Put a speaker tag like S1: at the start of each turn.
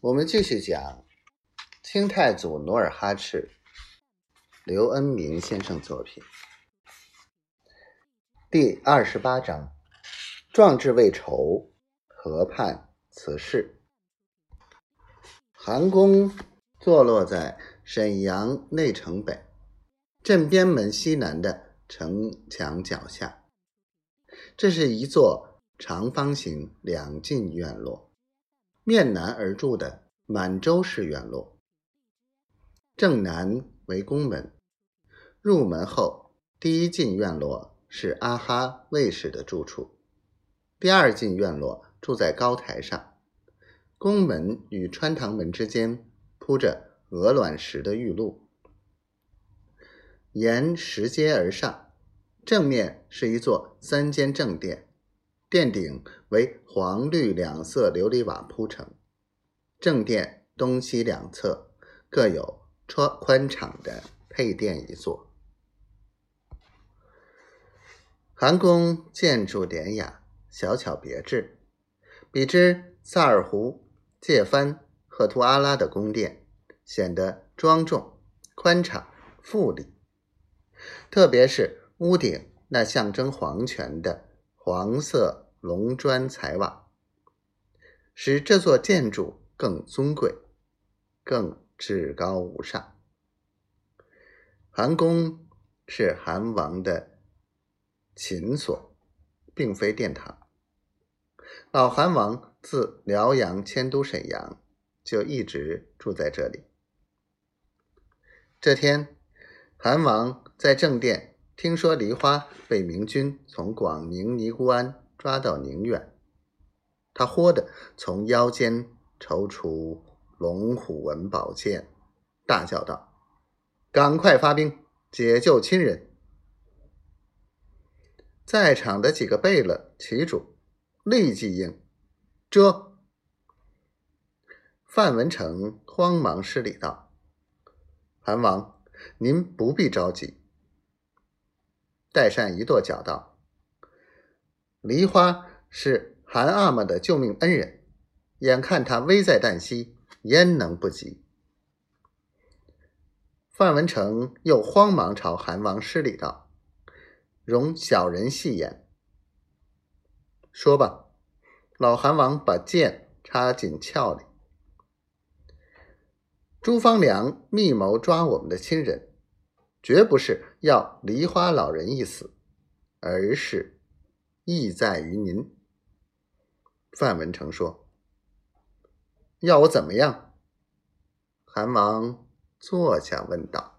S1: 我们继续讲清太祖努尔哈赤，刘恩明先生作品第二十八章：壮志未酬，河畔辞世。韩宫坐落在沈阳内城北镇边门西南的城墙脚下，这是一座长方形两进院落。面南而筑的满洲式院落，正南为宫门。入门后，第一进院落是阿哈卫士的住处，第二进院落住在高台上。宫门与穿堂门之间铺着鹅卵石的玉露，沿石阶而上，正面是一座三间正殿。殿顶为黄绿两色琉璃瓦铺成，正殿东西两侧各有宽宽敞的配殿一座。韩宫建筑典雅，小巧别致，比之萨尔湖、界藩、赫图阿拉的宫殿显得庄重、宽敞、富丽。特别是屋顶那象征皇权的。黄色龙砖彩瓦，使这座建筑更尊贵、更至高无上。韩宫是韩王的寝所，并非殿堂。老韩王自辽阳迁都沈阳，就一直住在这里。这天，韩王在正殿。听说梨花被明军从广宁尼姑庵抓到宁远，他豁地从腰间抽出龙虎纹宝剑，大叫道：“赶快发兵解救亲人！”在场的几个贝勒旗主立即应：“遮！”范文成慌忙施礼道：“韩王，您不必着急。”代善一跺脚道：“梨花是韩阿玛的救命恩人，眼看他危在旦夕，焉能不急？”范文成又慌忙朝韩王施礼道：“容小人戏言，说吧。”老韩王把剑插进鞘里。朱方良密谋抓我们的亲人。绝不是要梨花老人一死，而是意在于您。范文成说：“要我怎么样？”韩王坐下问道。